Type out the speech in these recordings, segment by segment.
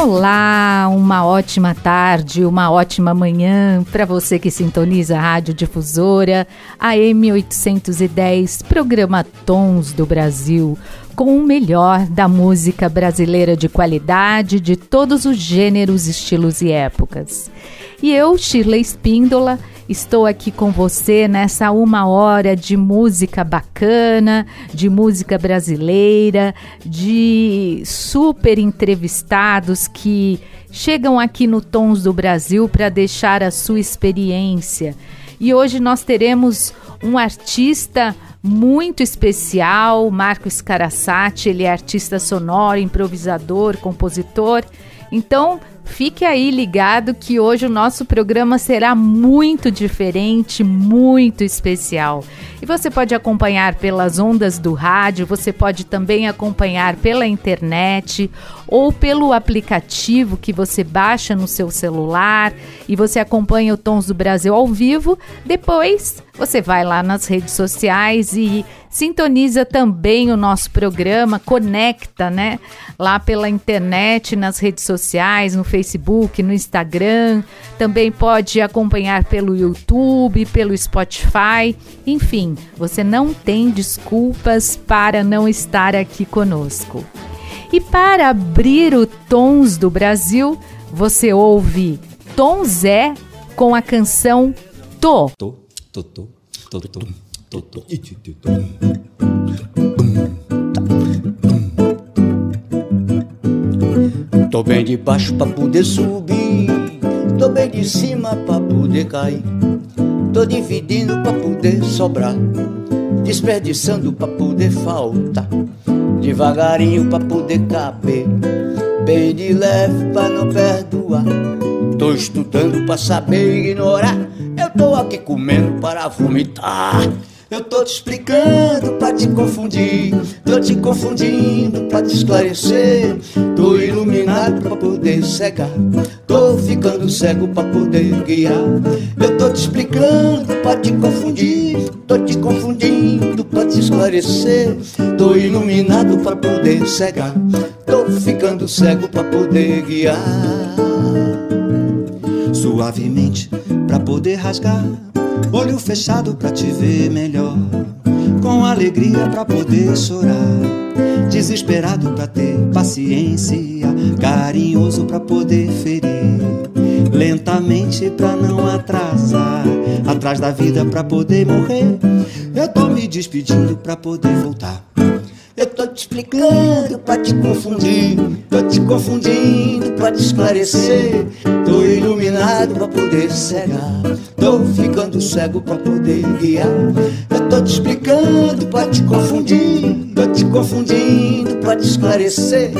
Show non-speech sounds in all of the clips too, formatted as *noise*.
Olá, uma ótima tarde, uma ótima manhã para você que sintoniza a Rádio Difusora, a M810, programa Tons do Brasil, com o melhor da música brasileira de qualidade de todos os gêneros, estilos e épocas. E eu, Shirley Espíndola, estou aqui com você nessa uma hora de música bacana, de música brasileira, de super entrevistados que chegam aqui no Tons do Brasil para deixar a sua experiência. E hoje nós teremos um artista muito especial, Marco Scarassati, ele é artista sonoro, improvisador, compositor. Então, Fique aí ligado que hoje o nosso programa será muito diferente, muito especial. E você pode acompanhar pelas ondas do rádio, você pode também acompanhar pela internet ou pelo aplicativo que você baixa no seu celular e você acompanha o Tons do Brasil ao vivo. Depois você vai lá nas redes sociais e sintoniza também o nosso programa, conecta, né? Lá pela internet, nas redes sociais, no Facebook, no Instagram. Também pode acompanhar pelo YouTube, pelo Spotify. Enfim, você não tem desculpas para não estar aqui conosco. E para abrir o Tons do Brasil, você ouve Tom Zé com a canção Tô. Tô, tô, tô, tô, tô, tô, tô. Tô bem de baixo pra poder subir, tô bem de cima pra poder cair. Tô dividindo pra poder sobrar, desperdiçando pra poder faltar devagarinho pra poder caber, bem de leve pra não perdoar. Tô estudando pra saber ignorar, eu tô aqui comendo para vomitar. Eu tô te explicando pra te confundir, tô te confundindo pra te esclarecer. Tô iluminado pra poder cegar, tô ficando cego pra poder guiar. Eu tô te explicando pra te confundir, tô te confundindo pra te esclarecer. Tô iluminado pra poder cegar, tô ficando cego pra poder guiar. Suavemente pra poder rasgar. Olho fechado pra te ver melhor, com alegria pra poder chorar, desesperado pra ter paciência, carinhoso pra poder ferir, lentamente pra não atrasar, atrás da vida pra poder morrer. Eu tô me despedindo pra poder voltar. Tô te explicando pra te confundir, tô te confundindo pra te esclarecer. Tô iluminado pra poder cegar, tô ficando cego pra poder guiar. Eu tô te explicando pra te confundir, tô te confundindo pra te esclarecer.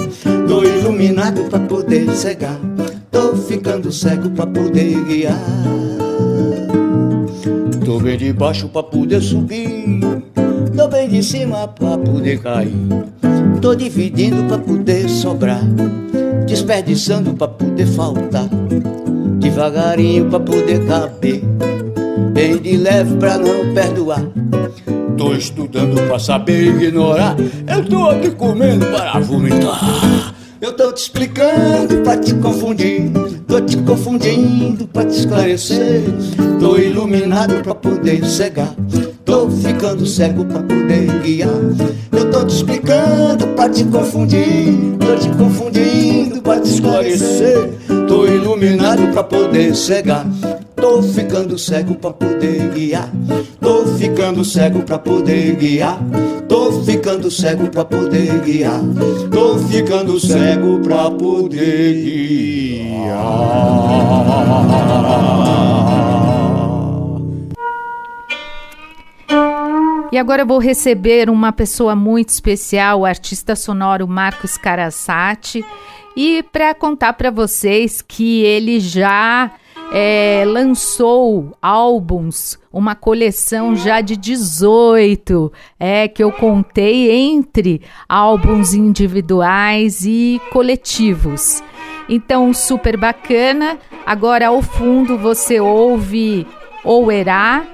Tô iluminado pra poder cegar, tô ficando cego pra poder guiar. Tô bem de baixo pra poder subir Tô bem de cima pra poder cair. Tô dividindo pra poder sobrar. Desperdiçando pra poder faltar. Devagarinho pra poder caber. Bem de leve pra não perdoar. Tô estudando pra saber ignorar. Eu tô aqui comendo para vomitar. Eu tô te explicando pra te confundir. Tô te confundindo pra te esclarecer. Tô iluminado pra poder cegar. Tô ficando cego pra poder guiar. Eu tô te explicando pra te confundir. Tô te confundindo pra te esclarecer. Tô iluminado pra poder cegar. Tô ficando cego pra poder guiar. Tô ficando cego pra poder guiar. Tô ficando cego pra poder guiar. Tô ficando cego pra poder guiar. E agora eu vou receber uma pessoa muito especial, o artista sonoro Marcos Carasati, e para contar para vocês que ele já é, lançou álbuns, uma coleção já de 18, é que eu contei entre álbuns individuais e coletivos. Então, super bacana. Agora, ao fundo, você ouve Ouerá,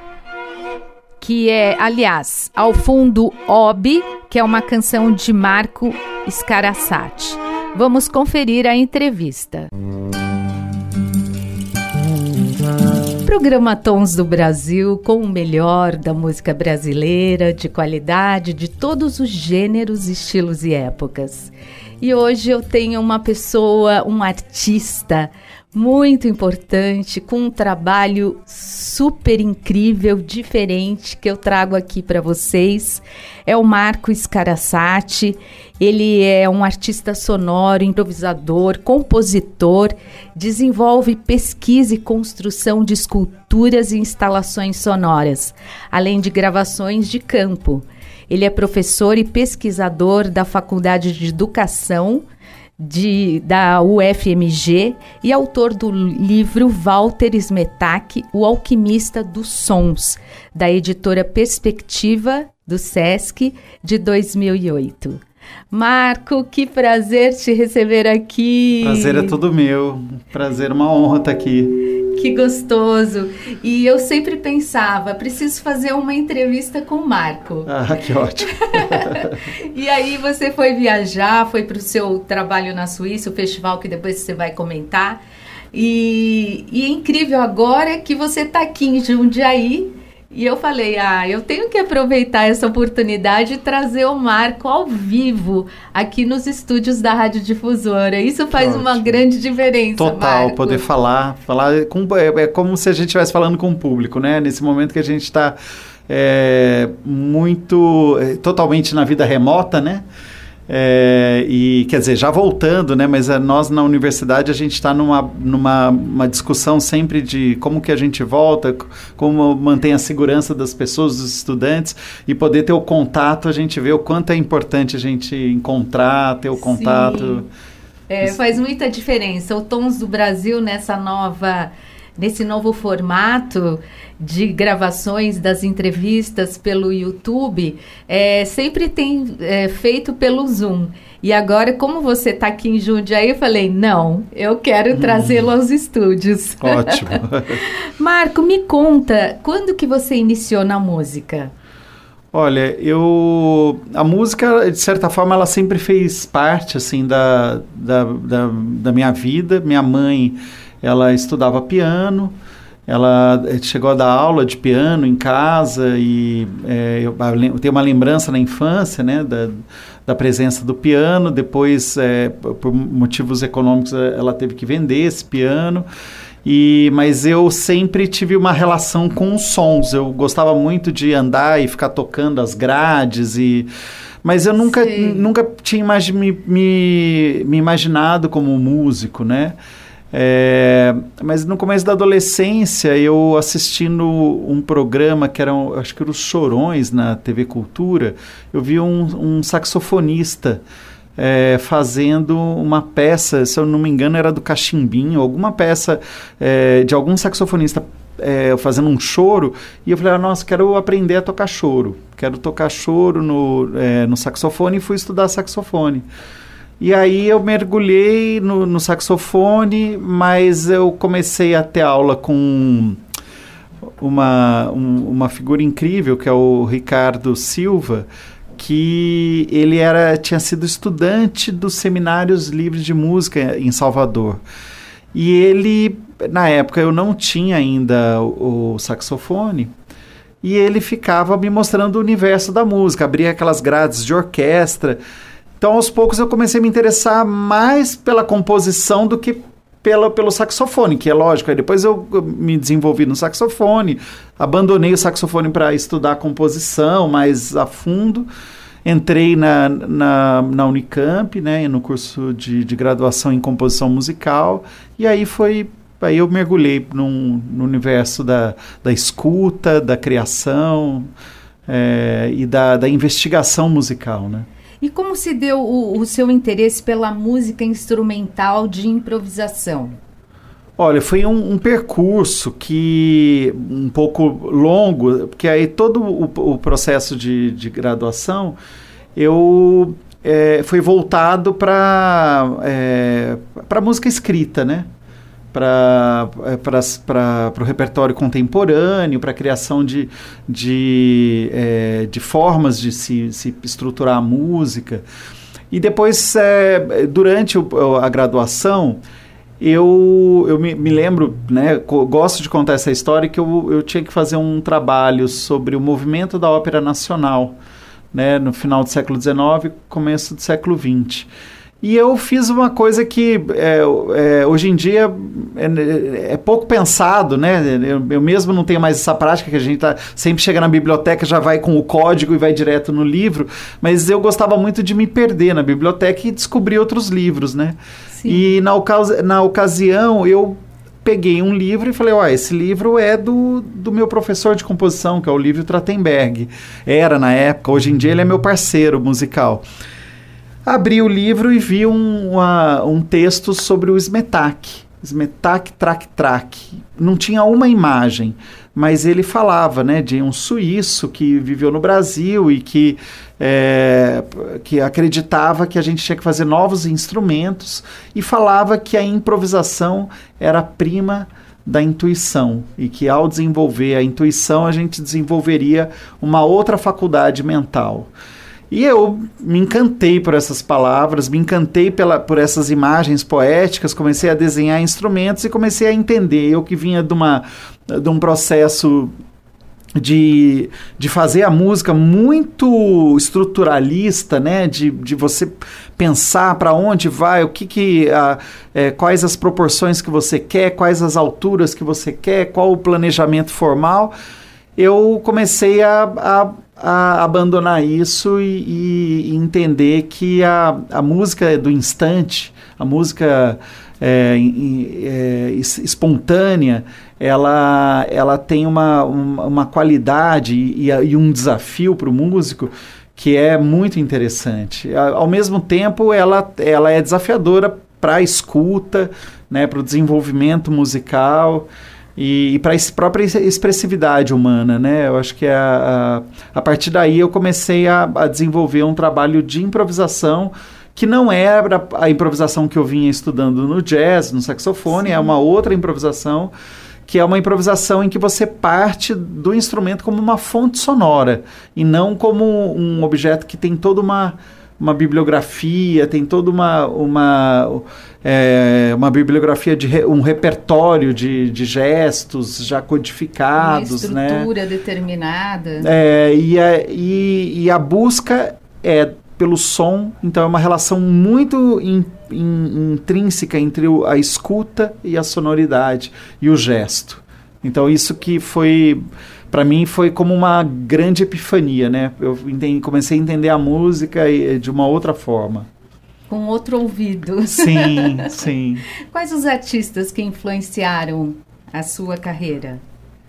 que é, aliás, ao fundo, Obi, que é uma canção de Marco Scarassati. Vamos conferir a entrevista. Programa Tons do Brasil com o melhor da música brasileira, de qualidade, de todos os gêneros, estilos e épocas. E hoje eu tenho uma pessoa, um artista muito importante, com um trabalho super incrível, diferente, que eu trago aqui para vocês. É o Marco Scarassati. Ele é um artista sonoro, improvisador, compositor, desenvolve pesquisa e construção de esculturas e instalações sonoras, além de gravações de campo. Ele é professor e pesquisador da Faculdade de Educação de, da UFMG e autor do livro Walter Smetak, O Alquimista dos Sons, da editora Perspectiva do SESC de 2008. Marco, que prazer te receber aqui. Prazer é todo meu. Prazer, uma honra estar aqui. Que gostoso. E eu sempre pensava, preciso fazer uma entrevista com o Marco. Ah, que ótimo. *laughs* e aí você foi viajar, foi para o seu trabalho na Suíça, o festival que depois você vai comentar. E, e é incrível agora que você está aqui em Jundiaí e eu falei, ah, eu tenho que aproveitar essa oportunidade e trazer o Marco ao vivo aqui nos estúdios da Rádio Difusora. Isso faz Ótimo. uma grande diferença. Total, Marco. poder falar, falar com, é, é como se a gente estivesse falando com o público, né? Nesse momento que a gente está é, muito, é, totalmente na vida remota, né? É, e quer dizer, já voltando, né? Mas é, nós na universidade a gente está numa, numa uma discussão sempre de como que a gente volta, como mantém a segurança das pessoas, dos estudantes, e poder ter o contato, a gente vê o quanto é importante a gente encontrar, ter o contato. É, faz muita diferença. O Tons do Brasil nessa nova nesse novo formato de gravações das entrevistas pelo YouTube, é, sempre tem é, feito pelo Zoom. E agora, como você está aqui em Jundiaí, eu falei, não, eu quero hum. trazê-lo aos estúdios. *laughs* Ótimo. *laughs* Marco, me conta, quando que você iniciou na música? Olha, eu a música de certa forma ela sempre fez parte assim da, da, da, da minha vida. Minha mãe ela estudava piano, ela eh, chegou a dar aula de piano em casa e é, eu, eu, tenho uma lembrança na infância, né, da, da presença do piano. Depois, é, por motivos econômicos, ela teve que vender esse piano. E, mas eu sempre tive uma relação com os sons. Eu gostava muito de andar e ficar tocando as grades e mas eu nunca, nunca tinha me, me, me imaginado como músico, né? É, mas no começo da adolescência, eu assistindo um programa que era, acho que era os Chorões na TV Cultura, eu vi um, um saxofonista é, fazendo uma peça, se eu não me engano, era do Cachimbinho, alguma peça é, de algum saxofonista é, fazendo um choro, e eu falei, ah, nossa, quero aprender a tocar choro, quero tocar choro no, é, no saxofone, e fui estudar saxofone. E aí eu mergulhei no, no saxofone, mas eu comecei a ter aula com uma, um, uma figura incrível, que é o Ricardo Silva, que ele era tinha sido estudante dos seminários livres de música em Salvador. E ele, na época, eu não tinha ainda o, o saxofone, e ele ficava me mostrando o universo da música, abria aquelas grades de orquestra. Então, aos poucos, eu comecei a me interessar mais pela composição do que pela, pelo saxofone, que é lógico. Aí depois eu me desenvolvi no saxofone, abandonei o saxofone para estudar composição mais a fundo. Entrei na, na, na Unicamp, né, no curso de, de graduação em composição musical, e aí foi aí eu mergulhei num, no universo da, da escuta, da criação é, e da, da investigação musical, né? E como se deu o, o seu interesse pela música instrumental de improvisação? Olha, foi um, um, percurso que um pouco longo, porque aí todo o, o processo de, de, graduação eu é, foi voltado para é, para música escrita, né? Para é, o repertório contemporâneo, para a criação de, de, é, de formas de se, se estruturar a música. E depois, é, durante o, a graduação, eu, eu me, me, lembro, né, gosto de contar essa história, que eu, eu tinha que fazer um trabalho sobre o movimento da ópera nacional, né, no final do século XIX começo do século XX. E eu fiz uma coisa que é, é, hoje em dia é, é, pouco pensado, né? Eu, eu, mesmo não tenho mais essa prática que a gente tá, sempre chega na biblioteca, já vai com o código e vai direto no livro, mas eu gostava muito de me perder na biblioteca e descobrir outros livros, né? Sim. E na, ocasi na ocasião eu peguei um livro e falei, ó, esse livro é do, do meu professor de composição, que é o Lívio Tratenberg. Era na época, hoje em dia ele é meu parceiro musical. Abri o livro e vi um, uma, um texto sobre o Smetak. Smetak Trak Trak. Não tinha uma imagem, mas ele falava né, de um suíço que viveu no Brasil e que, é, que acreditava que a gente tinha que fazer novos instrumentos e falava que a improvisação era prima da intuição e que ao desenvolver a intuição a gente desenvolveria uma outra faculdade mental. E eu me encantei por essas palavras, me encantei pela, por essas imagens poéticas, comecei a desenhar instrumentos e comecei a entender. Eu que vinha de, uma, de um processo de, de fazer a música muito estruturalista, né? De, de você pensar para onde vai, o que que a, é, quais as proporções que você quer, quais as alturas que você quer, qual o planejamento formal. Eu comecei a, a a abandonar isso e, e, entender que a, a música é do instante, a música é, é, espontânea, ela, ela tem uma, uma, uma qualidade e, e, um desafio para o músico que é muito interessante. Ao mesmo tempo, ela, ela é desafiadora para a escuta, né, para o desenvolvimento musical e, e para a própria expressividade humana, né? Eu acho que a, a, a partir daí eu comecei a, a, desenvolver um trabalho de improvisação que não era a improvisação que eu vinha estudando no jazz, no saxofone, Sim. é uma outra improvisação que é uma improvisação em que você parte do instrumento como uma fonte sonora e não como um objeto que tem toda uma uma bibliografia, tem toda uma, uma, é, uma bibliografia de re, um repertório de, de gestos já codificados. Uma né? estrutura né? determinada. É, e, a, e, e a busca é pelo som, então é uma relação muito in, in, intrínseca entre o, a escuta e a sonoridade e o gesto. Então isso que foi para mim foi como uma grande epifania, né? Eu entendi, comecei a entender a música de uma outra forma. Com outro ouvido. Sim, *laughs* sim. Quais os artistas que influenciaram a sua carreira?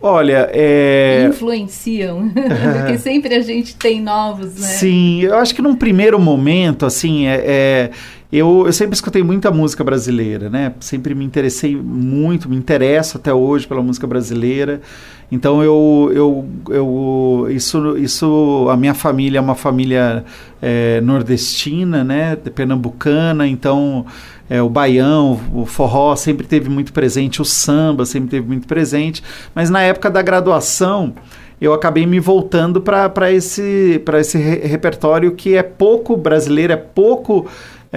Olha, é... Influenciam, *laughs* porque sempre a gente tem novos, né? Sim, eu acho que num primeiro momento, assim, é, é eu, eu, sempre escutei muita música brasileira, né? Sempre me interessei muito, me interesso até hoje pela música brasileira. Então eu, eu, eu isso, isso a minha família é uma família é, nordestina, né, pernambucana, então é, o baião, o forró sempre teve muito presente, o samba sempre teve muito presente, mas na época da graduação eu acabei me voltando para esse, esse re repertório que é pouco brasileiro, é pouco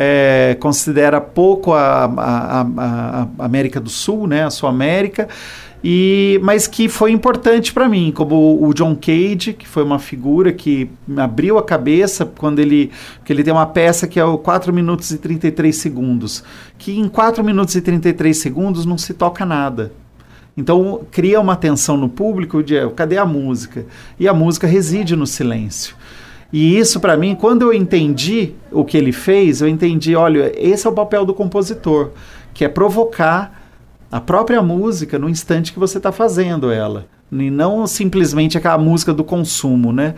é, considera pouco a, a, a, a, América do Sul, né, a sua América, e, mas que foi importante para mim, como o John Cage, que foi uma figura que me abriu a cabeça quando ele, que ele tem uma peça que é o 4 minutos e 33 segundos, que em 4 minutos e 33 segundos não se toca nada. Então cria uma tensão no público de cadê a música? E a música reside no silêncio. E isso para mim, quando eu entendi o que ele fez, eu entendi, olha, esse é o papel do compositor, que é provocar a própria música no instante que você está fazendo ela. E não simplesmente aquela música do consumo, né?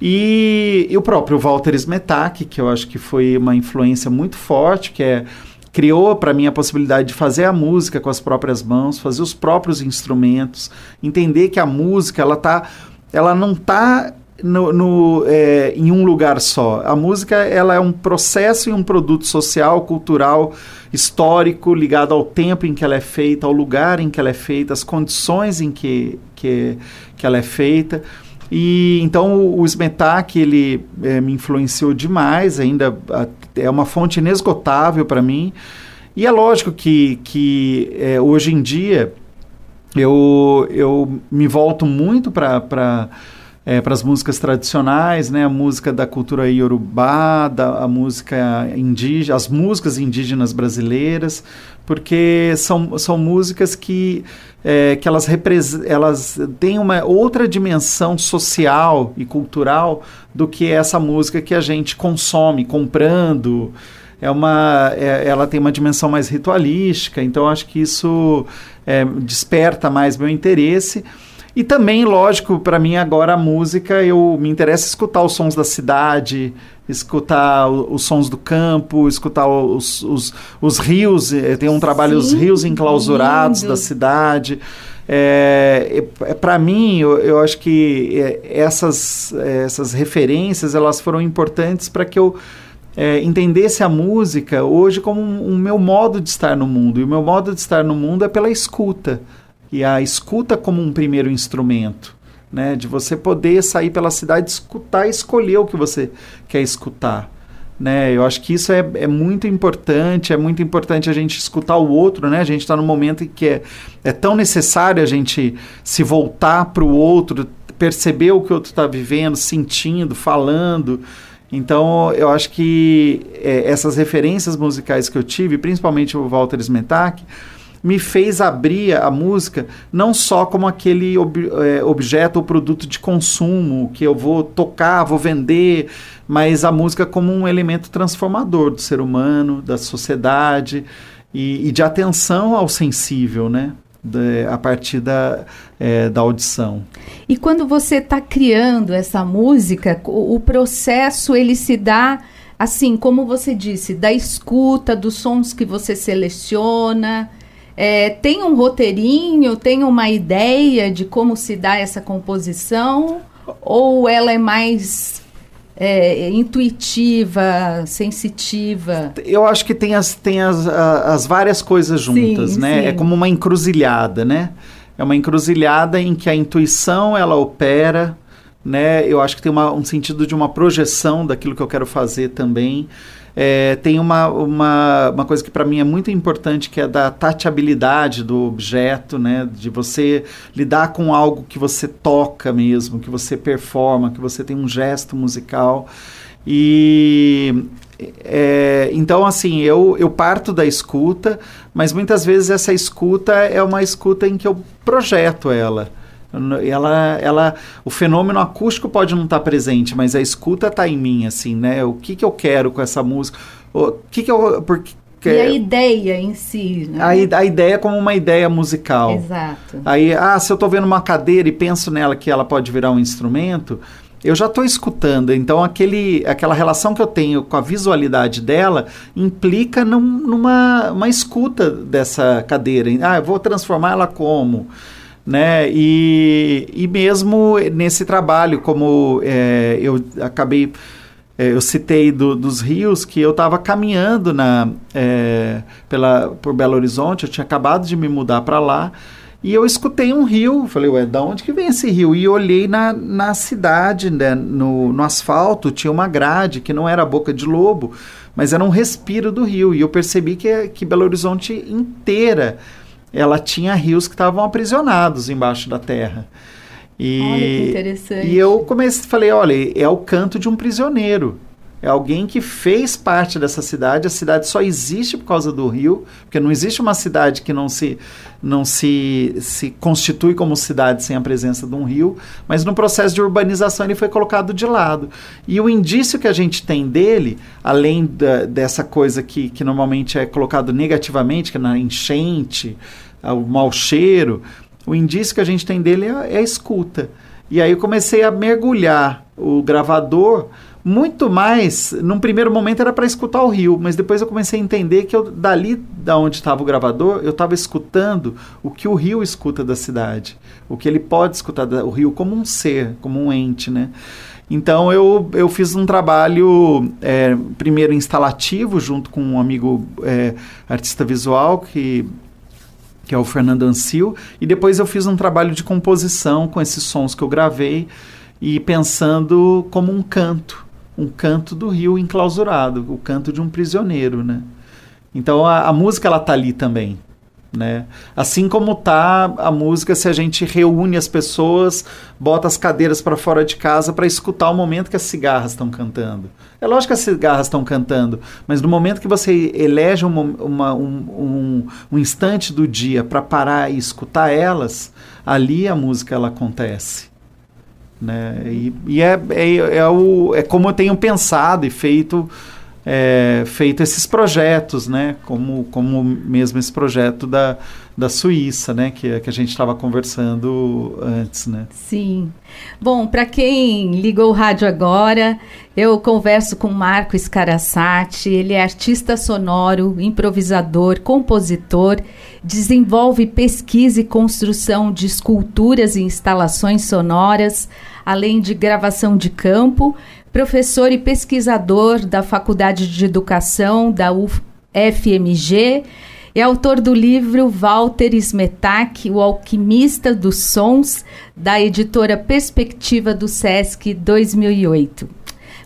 E, e o próprio Walter Smetak, que eu acho que foi uma influência muito forte, que é criou para mim a possibilidade de fazer a música com as próprias mãos, fazer os próprios instrumentos, entender que a música ela tá, ela não está no, no é, em um lugar só. A música ela é um processo e um produto social, cultural, histórico, ligado ao tempo em que ela é feita, ao lugar em que ela é feita, às condições em que, que, que ela é feita. E então o, o Smetak ele é, me influenciou demais, ainda é uma fonte inesgotável para mim. E é lógico que, que é, hoje em dia eu, eu me volto muito para é, para as músicas tradicionais, né, a música da cultura iorubá, da, a música indígena, as músicas indígenas brasileiras, porque são, são músicas que, é, que elas, elas têm uma outra dimensão social e cultural do que essa música que a gente consome comprando. É uma, é, ela tem uma dimensão mais ritualística, então acho que isso é, desperta mais meu interesse. E também, lógico, para mim agora a música, eu me interessa escutar os sons da cidade, escutar o, os sons do campo, escutar os, os, os rios, eh, tem um trabalho Sim, os rios enclausurados lindo. da cidade. É, é, para mim, eu, eu, acho que é, essas, essas referências elas foram importantes para que eu é, entendesse a música hoje como um, um meu modo de estar no mundo. E o meu modo de estar no mundo é pela escuta e a escuta como um primeiro instrumento, né? De você poder sair pela cidade, escutar escolher o que você quer escutar. Né? Eu acho que isso é, é muito importante, é muito importante a gente escutar o outro, né? A gente está num momento em que é, é tão necessário a gente se voltar para o outro, perceber o que o outro está vivendo, sentindo, falando. Então, eu acho que é, essas referências musicais que eu tive, principalmente o Walter Smetak, me fez abrir a música não só como aquele ob, é, objeto ou produto de consumo que eu vou tocar, vou vender, mas a música como um elemento transformador do ser humano, da sociedade e, e de atenção ao sensível, né? A partir da, é, da audição. E quando você está criando essa música, o, o, processo ele se dá assim, como você disse, da escuta, dos sons que você seleciona, é, tem um roteirinho, tem uma ideia de como se dá essa composição? Ou ela é mais é, intuitiva, sensitiva? Eu acho que tem as, tem as, as várias coisas juntas, sim, né? Sim. É como uma encruzilhada, né? É uma encruzilhada em que a intuição ela opera, né? Eu acho que tem uma, um sentido de uma projeção daquilo que eu quero fazer também. É, tem uma, uma, uma coisa que para mim é muito importante, que é da tateabilidade do objeto, né? De você lidar com algo que você toca mesmo, que você performa, que você tem um gesto musical. E é, então, assim, eu, eu parto da escuta, mas muitas vezes essa escuta é uma escuta em que eu projeto ela. Ela, ela, o fenômeno acústico pode não estar tá presente, mas a escuta está em mim, assim, né? O que, que eu quero com essa música? O que, que eu. Porque, e a ideia em si, né? A, a ideia como uma ideia musical. Exato. Aí, ah, se eu estou vendo uma cadeira e penso nela que ela pode virar um instrumento, eu já estou escutando. Então, aquele, aquela relação que eu tenho com a visualidade dela implica num, numa uma escuta dessa cadeira. Ah, eu vou transformar ela como? Né? E, e mesmo nesse trabalho, como é, eu acabei, é, eu citei do, dos rios, que eu estava caminhando na, é, pela, por Belo Horizonte, eu tinha acabado de me mudar para lá, e eu escutei um rio, falei, ué, da onde que vem esse rio? E olhei na, na cidade, né, no, no asfalto, tinha uma grade, que não era boca de lobo, mas era um respiro do rio, e eu percebi que, que Belo Horizonte inteira ela tinha rios que estavam aprisionados embaixo da terra. E, olha que interessante. E eu comecei, falei, olha, é o canto de um prisioneiro. É alguém que fez parte dessa cidade. A cidade só existe por causa do rio, porque não existe uma cidade que não se não se, se constitui como cidade sem a presença de um rio, mas no processo de urbanização ele foi colocado de lado. E o indício que a gente tem dele, além da, dessa coisa que, que normalmente é colocado negativamente, que é na enchente, o mau cheiro, o indício que a gente tem dele é, é a escuta. E aí eu comecei a mergulhar o gravador muito mais, num primeiro momento era para escutar o rio, mas depois eu comecei a entender que eu, dali da onde estava o gravador, eu estava escutando o que o rio escuta da cidade, o que ele pode escutar do rio como um ser, como um ente, né? Então eu, eu fiz um trabalho é, primeiro instalativo junto com um amigo é, artista visual que que é o Fernando Ancil, e depois eu fiz um trabalho de composição com esses sons que eu gravei e pensando como um canto um canto do rio enclausurado, o canto de um prisioneiro, né? Então a, a música ela tá ali também, né? Assim como tá a música se a gente reúne as pessoas, bota as cadeiras para fora de casa para escutar o momento que as cigarras estão cantando. É lógico que as cigarras estão cantando, mas no momento que você elege uma, uma, um, um, um instante do dia para parar e escutar elas, ali a música ela acontece. Né? E, e é, é, é, o, é como eu tenho pensado e feito, é, feito esses projetos, né? como, como mesmo esse projeto da, da Suíça, né? que, que a gente estava conversando antes. Né? Sim. Bom, para quem ligou o rádio agora, eu converso com Marco Scarassati, ele é artista sonoro, improvisador, compositor, desenvolve pesquisa e construção de esculturas e instalações sonoras, além de gravação de campo, professor e pesquisador da Faculdade de Educação da UFMG, é autor do livro Walter Smetak, O Alquimista dos Sons, da editora Perspectiva do SESC 2008.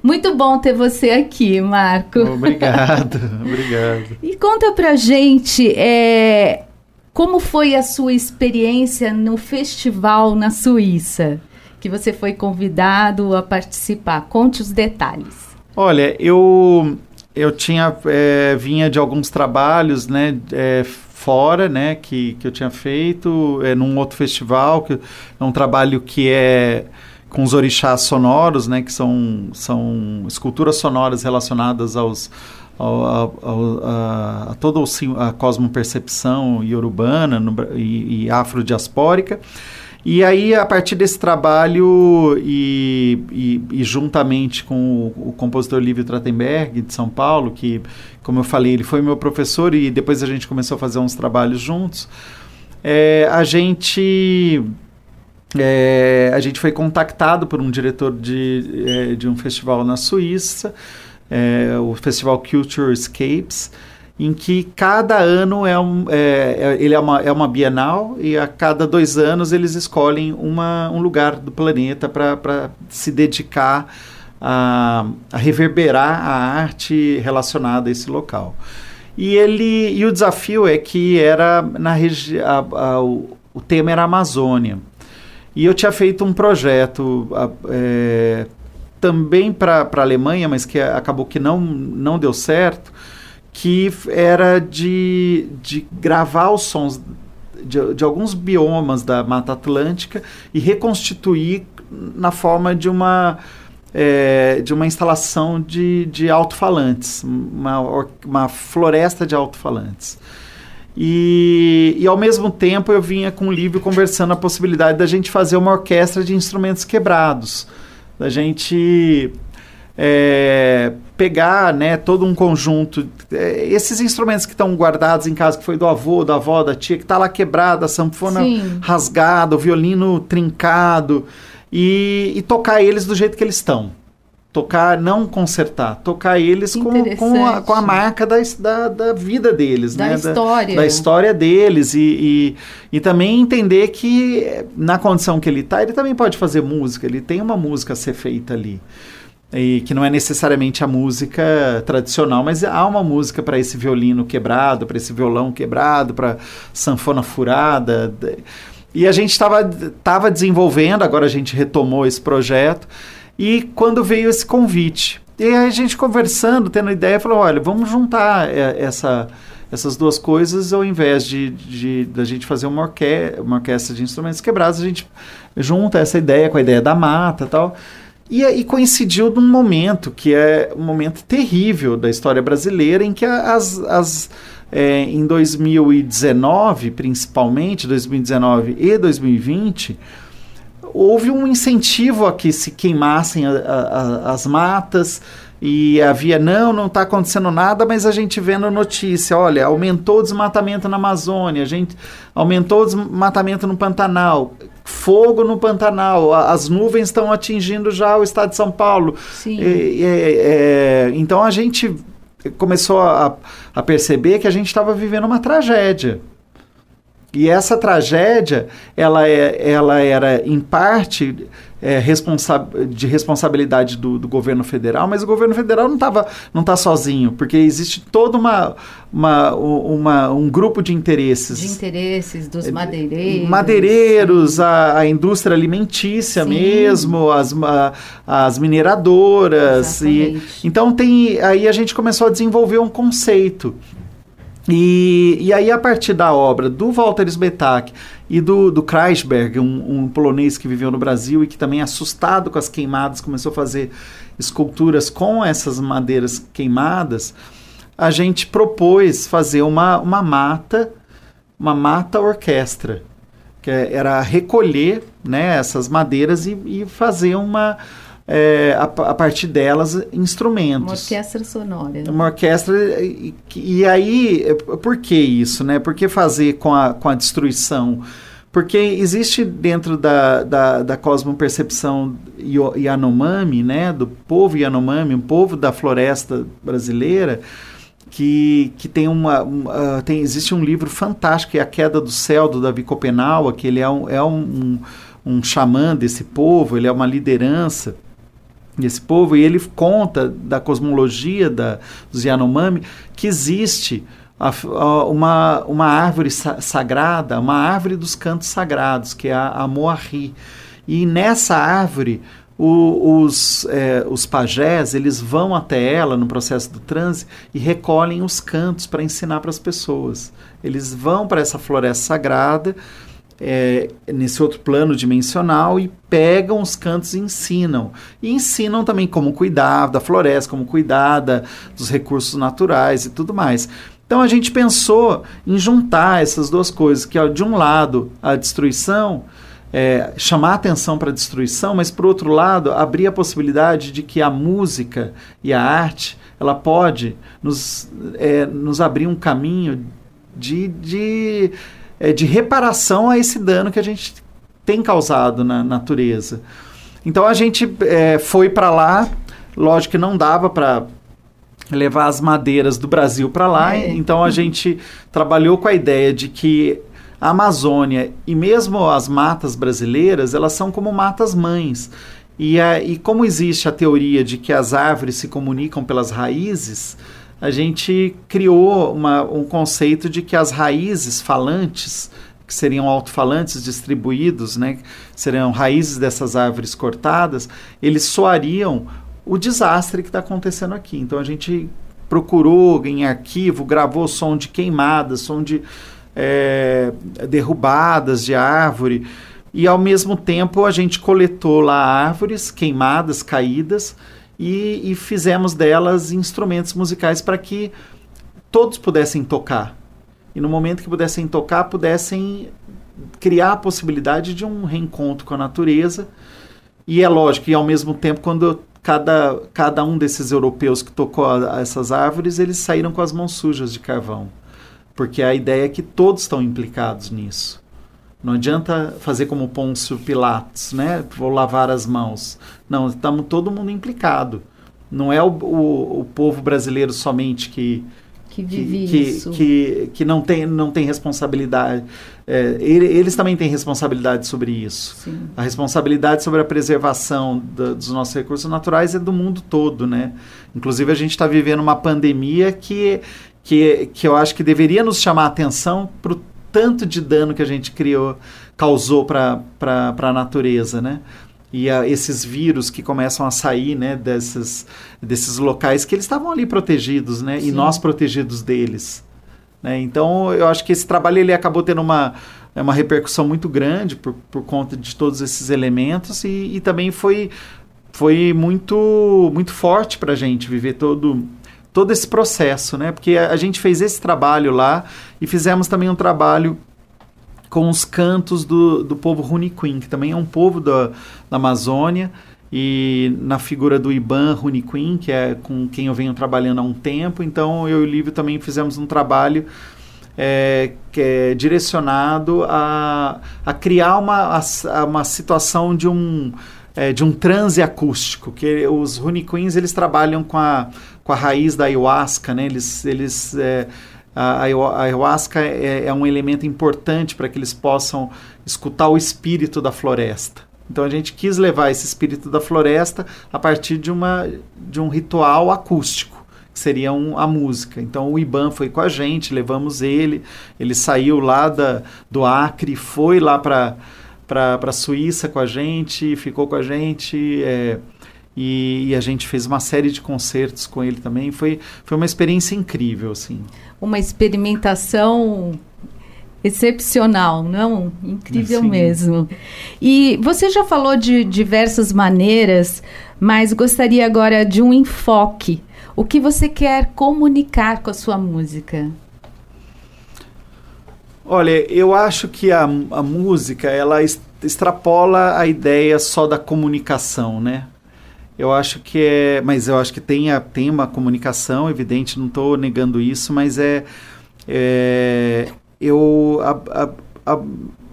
Muito bom ter você aqui, Marco. Obrigado, *laughs* obrigado. E conta pra gente é, como foi a sua experiência no festival na Suíça, que você foi convidado a participar? Conte os detalhes. Olha, eu eu tinha é, vinha de alguns trabalhos, né, é, fora, né, que, que eu tinha feito é, num outro festival, que é um trabalho que é com os orixás sonoros, né, que são, são esculturas sonoras relacionadas aos ao, ao, a, a toda a cosmopercepção iorubana no, e, e afrodiaspórica. E aí, a partir desse trabalho e, e, e juntamente com o, o, compositor Lívio Trachtenberg, de São Paulo, que, como eu falei, ele foi meu professor e depois a gente começou a fazer uns trabalhos juntos, é, a gente é, a gente foi contactado por um diretor de, é, de um festival na Suíça, é, o Festival Culture Escapes, em que cada ano é, um, é, é, ele é, uma, é uma bienal e a cada dois anos eles escolhem uma, um lugar do planeta para se dedicar a, a, reverberar a arte relacionada a esse local. E ele e o desafio é que era na região o, o tema era Amazônia. E eu tinha feito um projeto é, também para a Alemanha, mas que acabou que não, não deu certo, que era de, de gravar os sons de, de alguns biomas da Mata Atlântica e reconstituir na forma de uma é, de uma instalação de, de alto-falantes, uma, uma floresta de alto-falantes. E, e ao mesmo tempo eu vinha com um livro conversando a possibilidade da gente fazer uma orquestra de instrumentos quebrados, da gente é, pegar né, todo um conjunto, é, esses instrumentos que estão guardados em casa, que foi do avô, da avó, da tia, que está lá quebrada, a sanfona Sim. rasgada, o violino trincado, e, e tocar eles do jeito que eles estão tocar, não consertar, tocar eles com, com, a, com a marca da, da, da vida deles, da né? História. Da, da história deles e, e, e, também entender que na condição que ele está, ele também pode fazer música, ele tem uma música a ser feita ali. E que não é necessariamente a música tradicional, mas há uma música para esse violino quebrado, para esse violão quebrado, para sanfona furada. E a gente estava desenvolvendo, agora a gente retomou esse projeto. E quando veio esse convite, e aí a gente conversando, tendo ideia, falou: olha, vamos juntar é, essa, essas duas coisas, ao invés de, de, de a gente fazer uma, orque uma orquestra de instrumentos quebrados, a gente junta essa ideia com a ideia da mata tal. E aí coincidiu num momento que é um momento terrível da história brasileira, em que as, as é, em 2019, principalmente, 2019 e 2020, houve um incentivo a que se queimassem a, a, as matas e havia, não, não está acontecendo nada, mas a gente vendo notícia, olha, aumentou o desmatamento na Amazônia, a gente aumentou o desmatamento no Pantanal, fogo no Pantanal, as nuvens estão atingindo já o estado de São Paulo. Sim. E, é, então a gente começou a, a perceber que a gente estava vivendo uma tragédia. E essa tragédia, ela, é, ela era em parte é, responsa de responsabilidade do, do, governo federal, mas o governo federal não estava não está sozinho, porque existe todo uma, uma, uma, um grupo de interesses. De interesses dos madeireiros. Madeireiros, a, a, indústria alimentícia sim. mesmo, as, a, as mineradoras. E, então tem aí a gente começou a desenvolver um conceito e, e aí, a partir da obra do Walter Sbetak e do, do Kreisberg, um, um, polonês que viveu no Brasil e que também, assustado com as queimadas, começou a fazer esculturas com essas madeiras queimadas, a gente propôs fazer uma, uma mata, uma mata orquestra, que era recolher né, essas madeiras e, e fazer uma é, a, a, partir delas instrumentos. Uma orquestra sonora. Uma orquestra. E, e, aí, por que isso? Né? Por que fazer com a, com a destruição? Porque existe dentro da, da, da cosmopercepção Yanomami, né, do povo Yanomami, um povo da floresta brasileira, que, que tem uma. Uh, tem, existe um livro fantástico, que é A Queda do Céu, do Davi Copenaua, que ele é um, é um, um, um xamã desse povo, ele é uma liderança esse povo, e ele conta da cosmologia da, dos Yanomami que existe a, a, uma, uma árvore sa sagrada, uma árvore dos cantos sagrados, que é a, a Moarri. E nessa árvore, o, os, é, os pajés eles vão até ela no processo do transe e recolhem os cantos para ensinar para as pessoas. Eles vão para essa floresta sagrada é, nesse outro plano dimensional e pegam os cantos e ensinam. E ensinam também como cuidar da floresta, como cuidar da, dos recursos naturais e tudo mais. Então a gente pensou em juntar essas duas coisas, que de um lado a destruição, é, chamar atenção para a destruição, mas por outro lado abrir a possibilidade de que a música e a arte ela pode nos, é, nos abrir um caminho de, de é, de reparação a esse dano que a gente tem causado na natureza. Então a gente é, foi para lá, lógico que não dava para levar as madeiras do Brasil para lá, é. então a gente trabalhou com a ideia de que a Amazônia e mesmo as matas brasileiras, elas são como matas mães. E, a, e como existe a teoria de que as árvores se comunicam pelas raízes, a gente criou uma, um conceito de que as raízes falantes, que seriam alto-falantes distribuídos, né, seriam raízes dessas árvores cortadas, eles soariam o desastre que está acontecendo aqui. Então a gente procurou em arquivo, gravou som de queimadas, som de é, derrubadas de árvore, e ao mesmo tempo a gente coletou lá árvores queimadas, caídas, e, e fizemos delas instrumentos musicais para que todos pudessem tocar. E no momento que pudessem tocar, pudessem criar a possibilidade de um reencontro com a natureza. E é lógico que, ao mesmo tempo, quando cada, cada um desses europeus que tocou a, a essas árvores, eles saíram com as mãos sujas de carvão. Porque a ideia é que todos estão implicados nisso. Não adianta fazer como Pôncio Pilatos, né? Vou lavar as mãos. Não, estamos todo mundo implicado. Não é o, o, o povo brasileiro somente que que vive que, isso. Que, que não tem, não tem responsabilidade. É, eles também têm responsabilidade sobre isso. Sim. A responsabilidade sobre a preservação da, dos nossos recursos naturais é do mundo todo, né? Inclusive a gente está vivendo uma pandemia que, que, que eu acho que deveria nos chamar a atenção tanto de dano que a gente criou, causou para a natureza, né? E a, esses vírus que começam a sair, né, desses, desses locais que eles estavam ali protegidos, né? Sim. E nós protegidos deles. Né? Então, eu acho que esse trabalho ele acabou tendo uma, uma repercussão muito grande por, por conta de todos esses elementos e, e também foi, foi muito, muito forte para a gente viver todo todo esse processo, né? Porque a, a, gente fez esse trabalho lá e fizemos também um trabalho com os cantos do, do povo Runiquim, que também é um povo da, da Amazônia, e na figura do Iban Runiquim, que é com quem eu venho trabalhando há um tempo. Então, eu e o Lívio também fizemos um trabalho é, que é direcionado a, a criar uma, a, uma situação de um, é, de um transe acústico, que os Runiquins eles trabalham com a, com a raiz da ayahuasca, né? eles, eles é, a, ayahuasca é, é um elemento importante para que eles possam escutar o espírito da floresta. Então a gente quis levar esse espírito da floresta a partir de, uma, de um ritual acústico, que seria um, a música. Então o Iban foi com a gente, levamos ele, ele saiu lá da, do Acre, foi lá para a Suíça com a gente, ficou com a gente. É, e, e, a gente fez uma série de concertos com ele também. Foi, foi uma experiência incrível, assim. Uma experimentação excepcional, não? Incrível Sim. mesmo. E você já falou de diversas maneiras, mas gostaria agora de um enfoque. O que você quer comunicar com a sua música? Olha, eu acho que a, a música ela extrapola a ideia só da comunicação, né? Eu acho que é, mas eu acho que tem, a, tem uma comunicação, evidente, não estou negando isso, mas é, é eu a, a,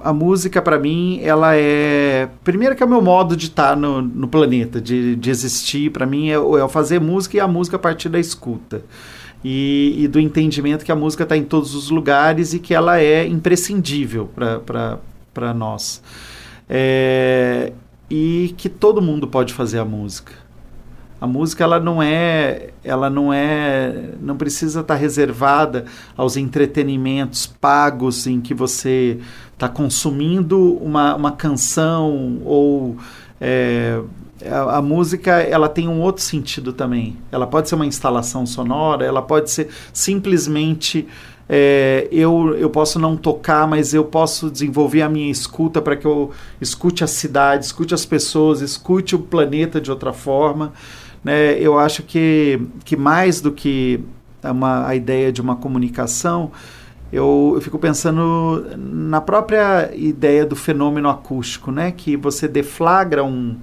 a, música para mim ela é primeiro que é o meu modo de estar tá no, no planeta de, de existir para mim é, é fazer música e a música a partir da escuta. E, e do entendimento que a música está em todos os lugares e que ela é imprescindível para nós. É, e que todo mundo pode fazer a música a música ela não é, ela não é, não precisa estar reservada aos entretenimentos pagos em que você está consumindo uma, uma canção ou é, a, a, música ela tem um outro sentido também. Ela pode ser uma instalação sonora, ela pode ser simplesmente é, eu, eu posso não tocar, mas eu posso desenvolver a minha escuta para que eu escute a cidade, escute as pessoas, escute o planeta de outra forma né, eu acho que, que mais do que uma, a ideia de uma comunicação, eu, eu, fico pensando na própria ideia do fenômeno acústico, né, que você deflagra um,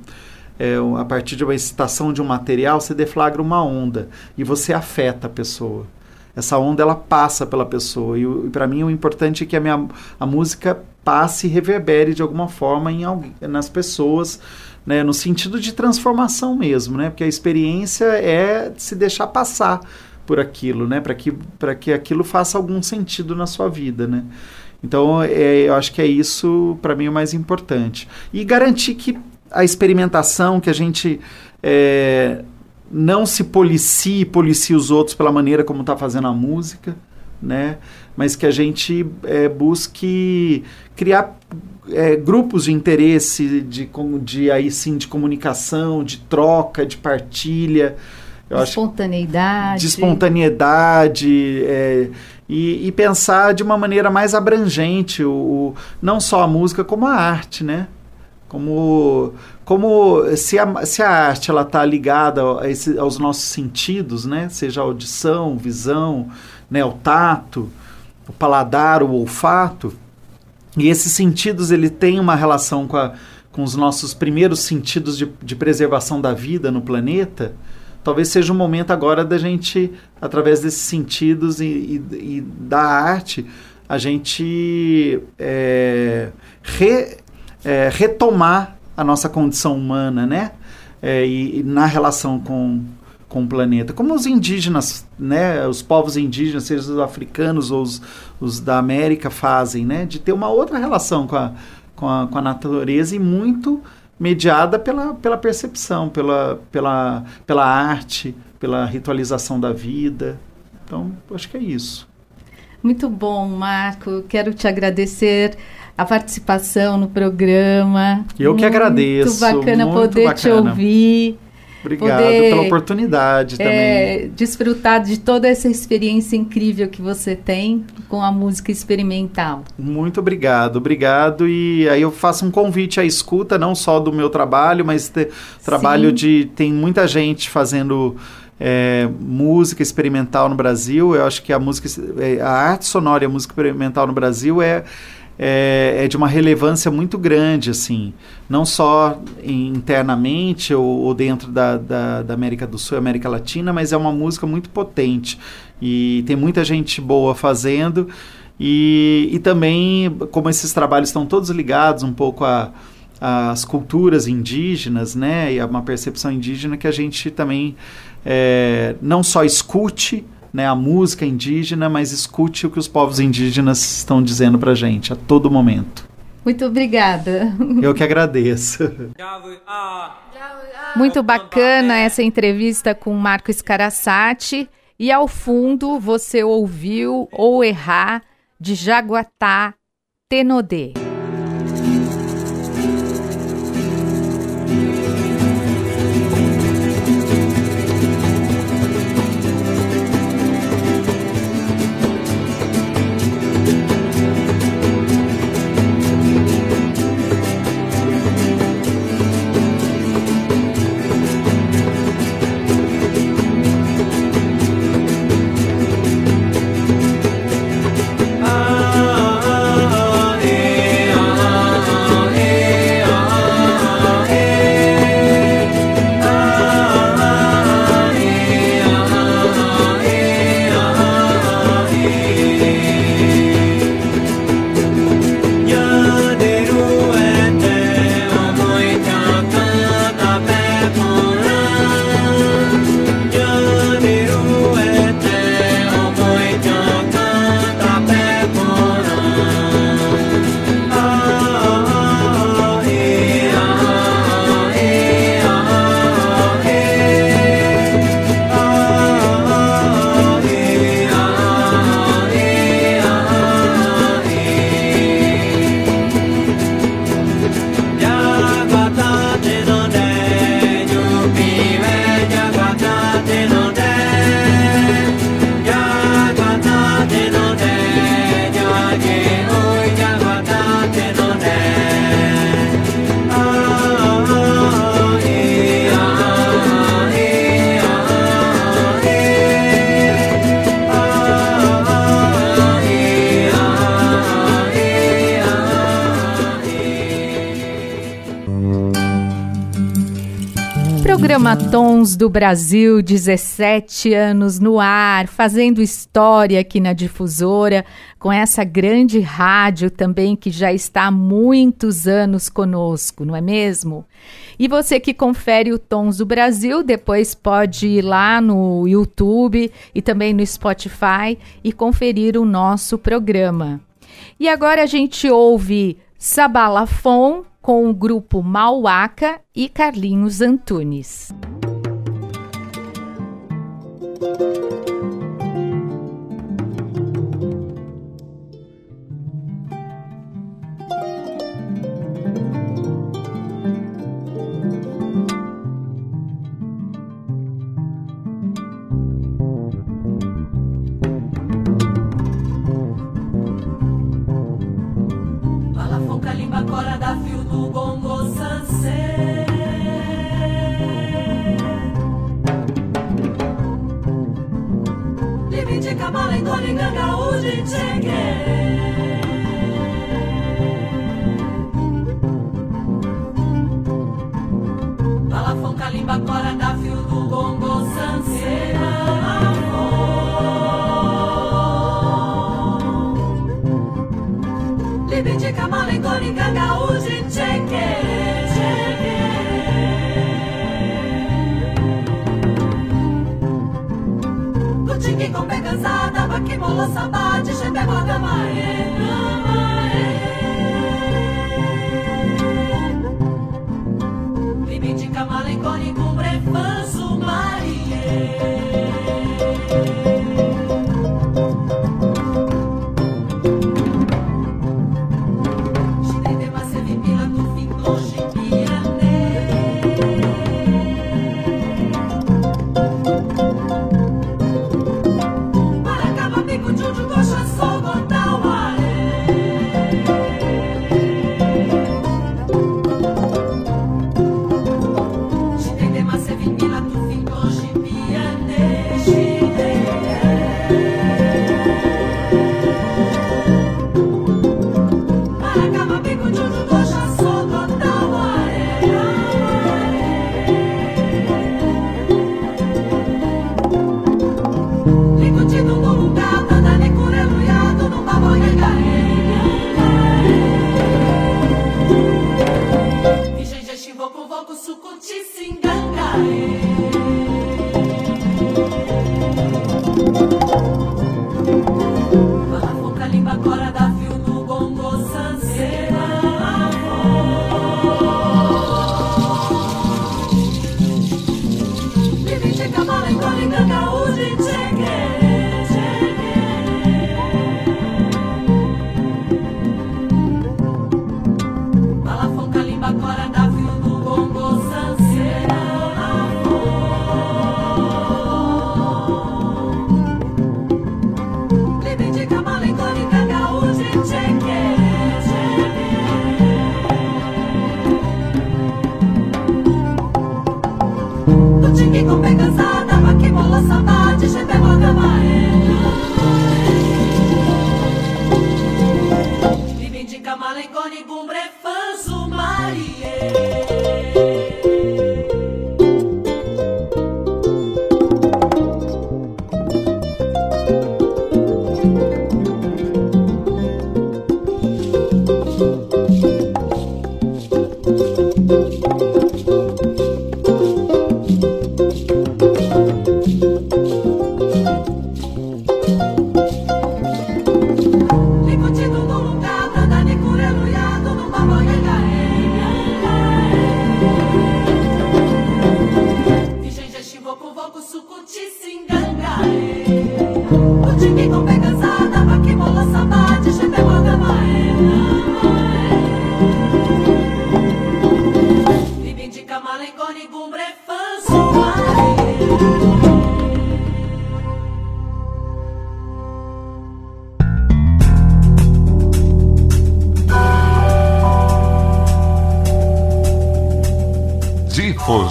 é, a partir de uma excitação de um material, você deflagra uma onda e você afeta a pessoa. Essa onda ela passa pela pessoa e, e para mim o importante é que a minha a música passe e reverbere de alguma forma em, nas pessoas né, no sentido de transformação mesmo, né, porque a experiência é se deixar passar por aquilo, né, para que, que aquilo faça algum sentido na sua vida, né. Então, é, eu acho que é isso, para mim, o mais importante. E garantir que a experimentação, que a gente é, não se policie, policie os outros pela maneira como está fazendo a música, né? Mas que a gente é, busque criar é, grupos de interesse, de, de aí sim de comunicação, de troca, de partilha. Eu de espontaneidade. De espontaneidade. É, e, e, pensar de uma maneira mais abrangente, o, o, não só a música, como a arte, né? Como, como se, a, se a arte ela está ligada a esse, aos nossos sentidos, né? Seja a audição, visão, né? o tato, o paladar, o olfato, e esses sentidos ele tem uma relação com, a, com os nossos primeiros sentidos de, de preservação da vida no planeta. Talvez seja o momento agora da gente, através desses sentidos e, e, e da arte, a gente é, re, é, retomar a nossa condição humana, né? É, e, e, na relação com, com o planeta. Como os indígenas, né, os povos indígenas, seja os africanos ou os, os da América fazem, né, de ter uma outra relação com a, com a, com a natureza e muito mediada pela, pela percepção, pela, pela, pela arte, pela ritualização da vida. Então, acho que é isso. Muito bom, Marco. Quero te agradecer a participação no programa. Eu que agradeço. Muito bacana muito poder bacana. te ouvir. Obrigado poder, pela oportunidade também. É, desfrutar de toda essa experiência incrível que você tem com a música experimental. Muito obrigado, obrigado. E aí eu faço um convite à escuta, não só do meu trabalho, mas te, trabalho Sim. de. Tem muita gente fazendo. É, música experimental no Brasil. Eu acho que a música, é, a arte sonora e a música experimental no Brasil é é, é, de uma relevância muito grande, assim, não só internamente ou, ou dentro da, da, da, América do Sul América Latina, mas é uma música muito potente e tem muita gente boa fazendo e, e também, como esses trabalhos estão todos ligados um pouco as culturas indígenas, né, e a uma percepção indígena que a gente também é, não só escute né, a música indígena, mas escute o que os povos indígenas estão dizendo para gente a todo momento. Muito obrigada. Eu que agradeço. Muito bacana essa entrevista com Marco Scarassati. E ao fundo você ouviu ou errar de Jaguatá Tenodê. Programa Tons do Brasil, 17 anos no ar, fazendo história aqui na Difusora, com essa grande rádio também que já está há muitos anos conosco, não é mesmo? E você que confere o Tons do Brasil, depois pode ir lá no YouTube e também no Spotify e conferir o nosso programa. E agora a gente ouve Sabalafon com o grupo Mauaca e Carlinhos Antunes. Fala, foca, limba, cora da fila. It's bola sabá de gente guarda Limite camalencone com brefanço marinheiro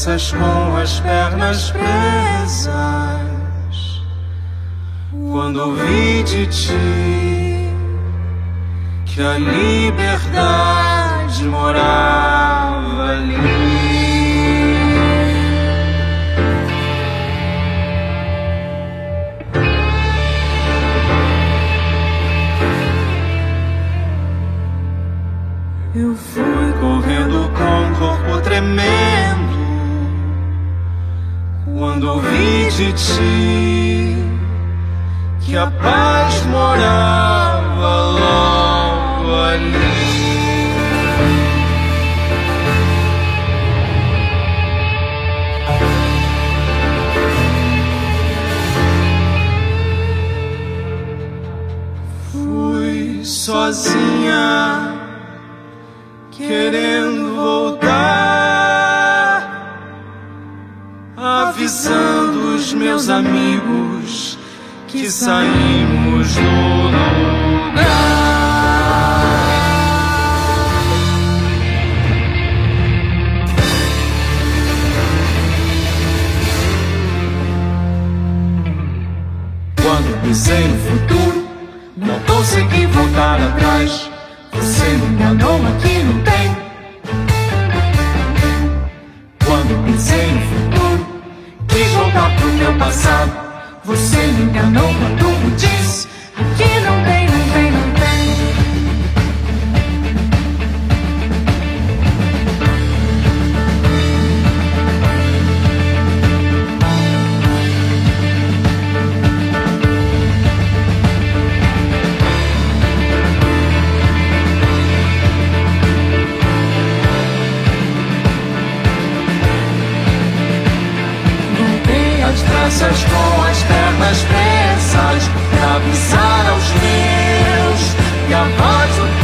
Pressas com as pernas presas. Quando ouvi de ti que a liberdade morava ali. Eu fui correndo com o corpo tremendo quando ouvi de ti que a paz morava logo ali. Fui sozinha, querendo voltar avisando os meus amigos que saímos do lugar. Quando pensei no futuro, não consegui voltar atrás. Você me enganou aqui não tem. Quando pensei no futuro voltar pro meu passado. Você me enganou quando me disse que não tem, pressas com as pernas presas para avisar aos meus que a voz do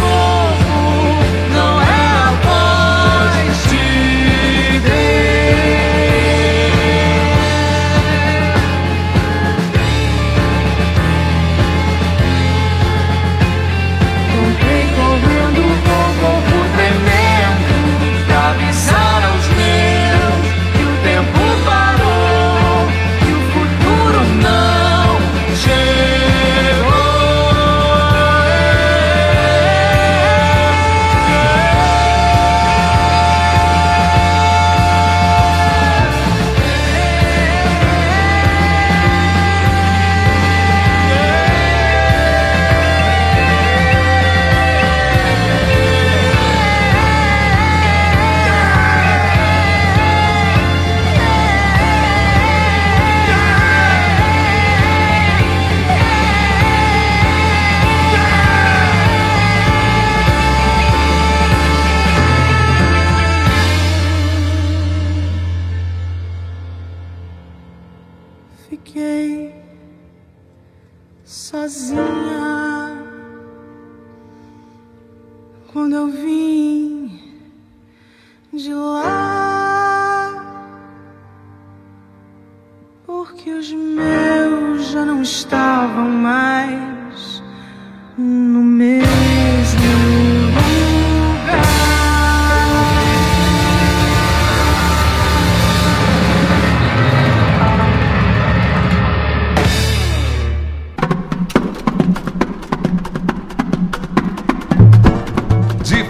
sozinha. Quando eu vim de lá, porque os meus já não estavam mais no mesmo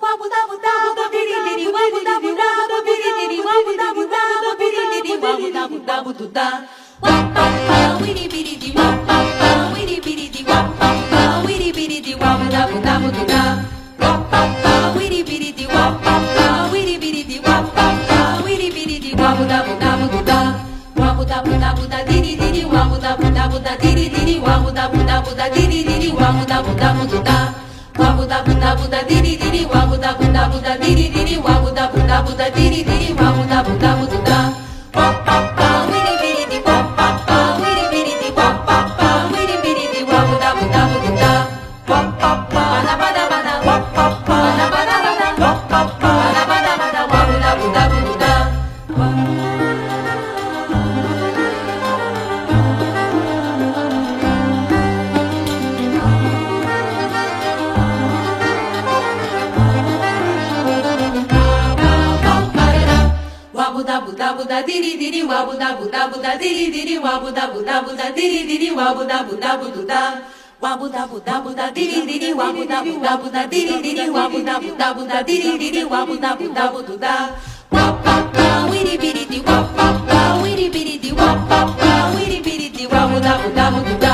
Wamu da bu da bu da diri diri wamu da bu da bu da diri diri wamu da bu da bu da wabu da bu da bu da di di di di wabu da bu da bu da di di di di wabu da bu da bu da di di di di wabu da bu da bu da pop pop wabu da bu da bu da diri diri wabu da bu da bu da diri di wabu da bu da bu da wabu da bu da bu da diri di wabu da bu da bu da di di wabu da bu da bu da di di wabu da bu da bu da wap wap wa wiri biri di di wap wap wa wiri biri di di wap wap wa wiri biri di di di di wabu da bu da bu da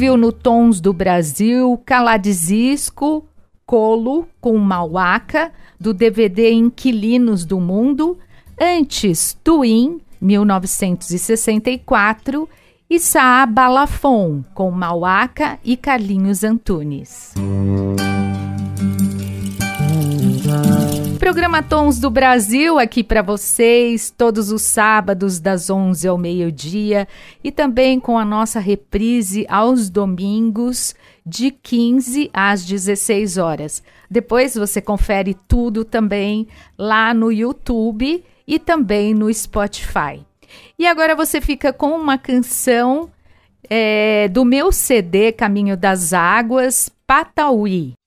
ouviu no Tons do Brasil Caladisisco, Colo com Mauaca, do DVD Inquilinos do Mundo, antes Twin, 1964, e Saa Balafon, com Mauaca e Carlinhos Antunes. Programa Tons do Brasil aqui para vocês, todos os sábados das 11 ao meio-dia e também com a nossa reprise aos domingos de 15 às 16 horas. Depois você confere tudo também lá no YouTube e também no Spotify. E agora você fica com uma canção é, do meu CD Caminho das Águas, Patauí.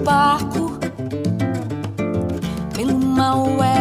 Barco pelo Maués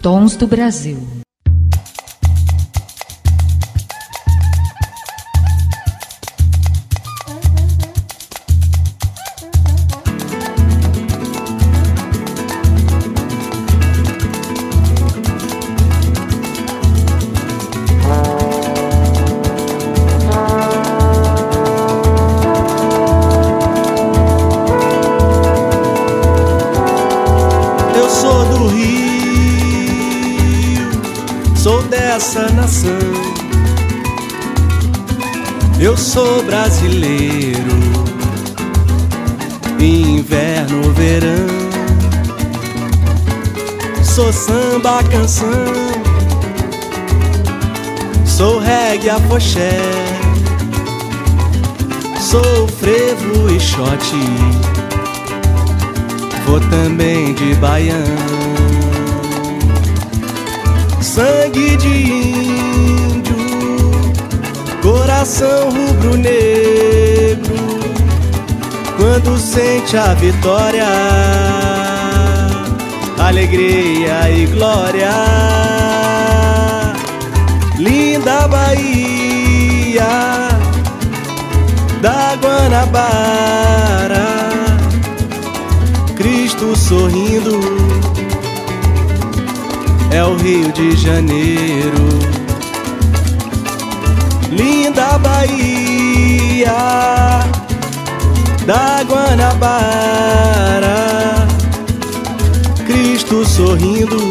Tons do Brasil. foché Sou frevo e xote Vou também de baiano Sangue de índio Coração rubro-negro. Quando sente a vitória Alegria e glória. Linda Bahia ilha da Guanabara. Cristo sorrindo é o Rio de Janeiro. Linda Bahia da Guanabara. Cristo sorrindo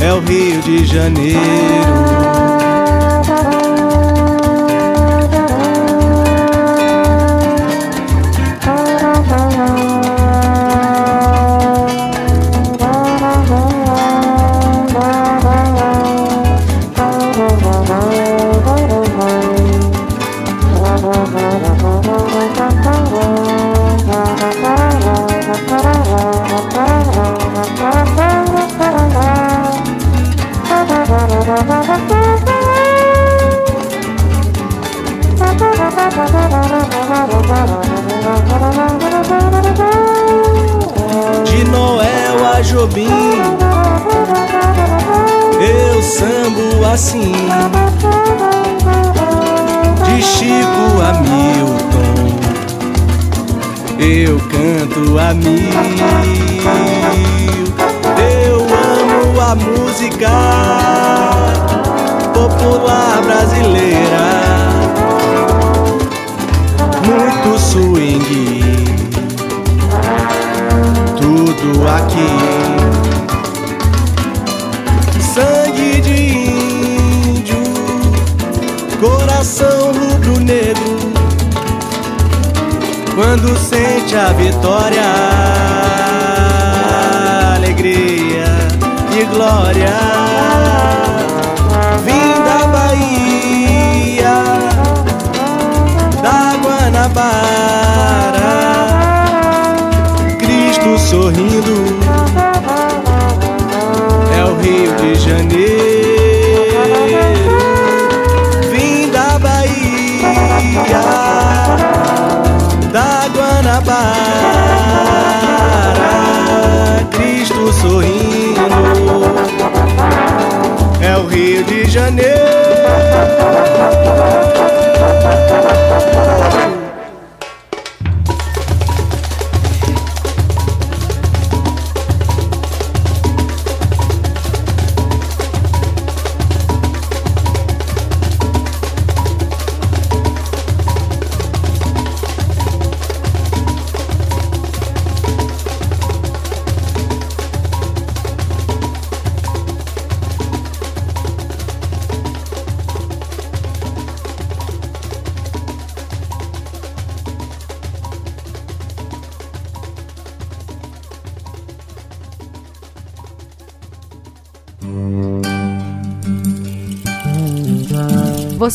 é o Rio de Janeiro.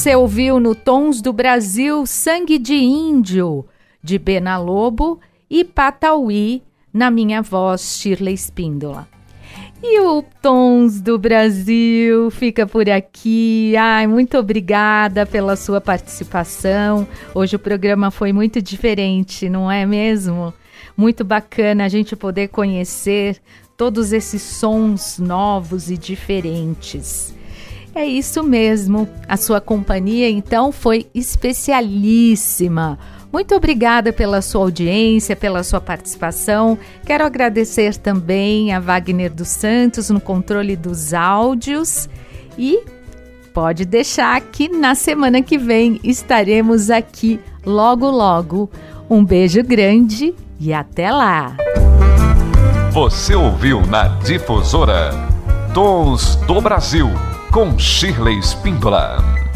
Você ouviu no Tons do Brasil Sangue de Índio, de Bena Lobo e Patauí, na minha voz, Shirley Espíndola. E o Tons do Brasil fica por aqui. Ai, muito obrigada pela sua participação. Hoje o programa foi muito diferente, não é mesmo? Muito bacana a gente poder conhecer todos esses sons novos e diferentes. É isso mesmo. A sua companhia então foi especialíssima. Muito obrigada pela sua audiência, pela sua participação. Quero agradecer também a Wagner dos Santos no controle dos áudios e pode deixar que na semana que vem estaremos aqui logo logo. Um beijo grande e até lá. Você ouviu na Difusora Tons do Brasil com Shirley Spíndola.